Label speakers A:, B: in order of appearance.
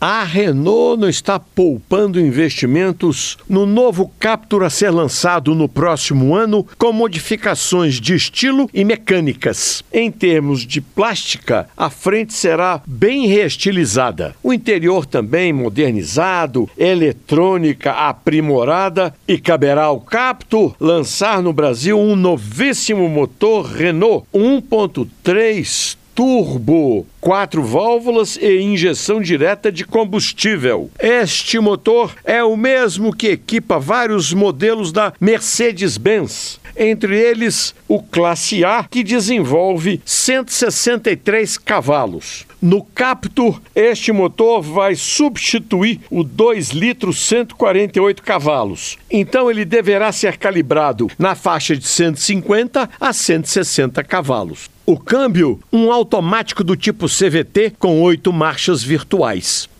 A: A Renault não está poupando investimentos no novo Captur a ser lançado no próximo ano com modificações de estilo e mecânicas. Em termos de plástica, a frente será bem reestilizada. O interior também modernizado, eletrônica aprimorada e caberá ao Captur lançar no Brasil um novíssimo motor Renault 1.3 turbo, quatro válvulas e injeção direta de combustível. Este motor é o mesmo que equipa vários modelos da Mercedes-Benz, entre eles o Classe A, que desenvolve 163 cavalos. No Captur, este motor vai substituir o 2 litros 148 cavalos. Então ele deverá ser calibrado na faixa de 150 a 160 cavalos. O câmbio, um automático do tipo CVT com oito marchas virtuais.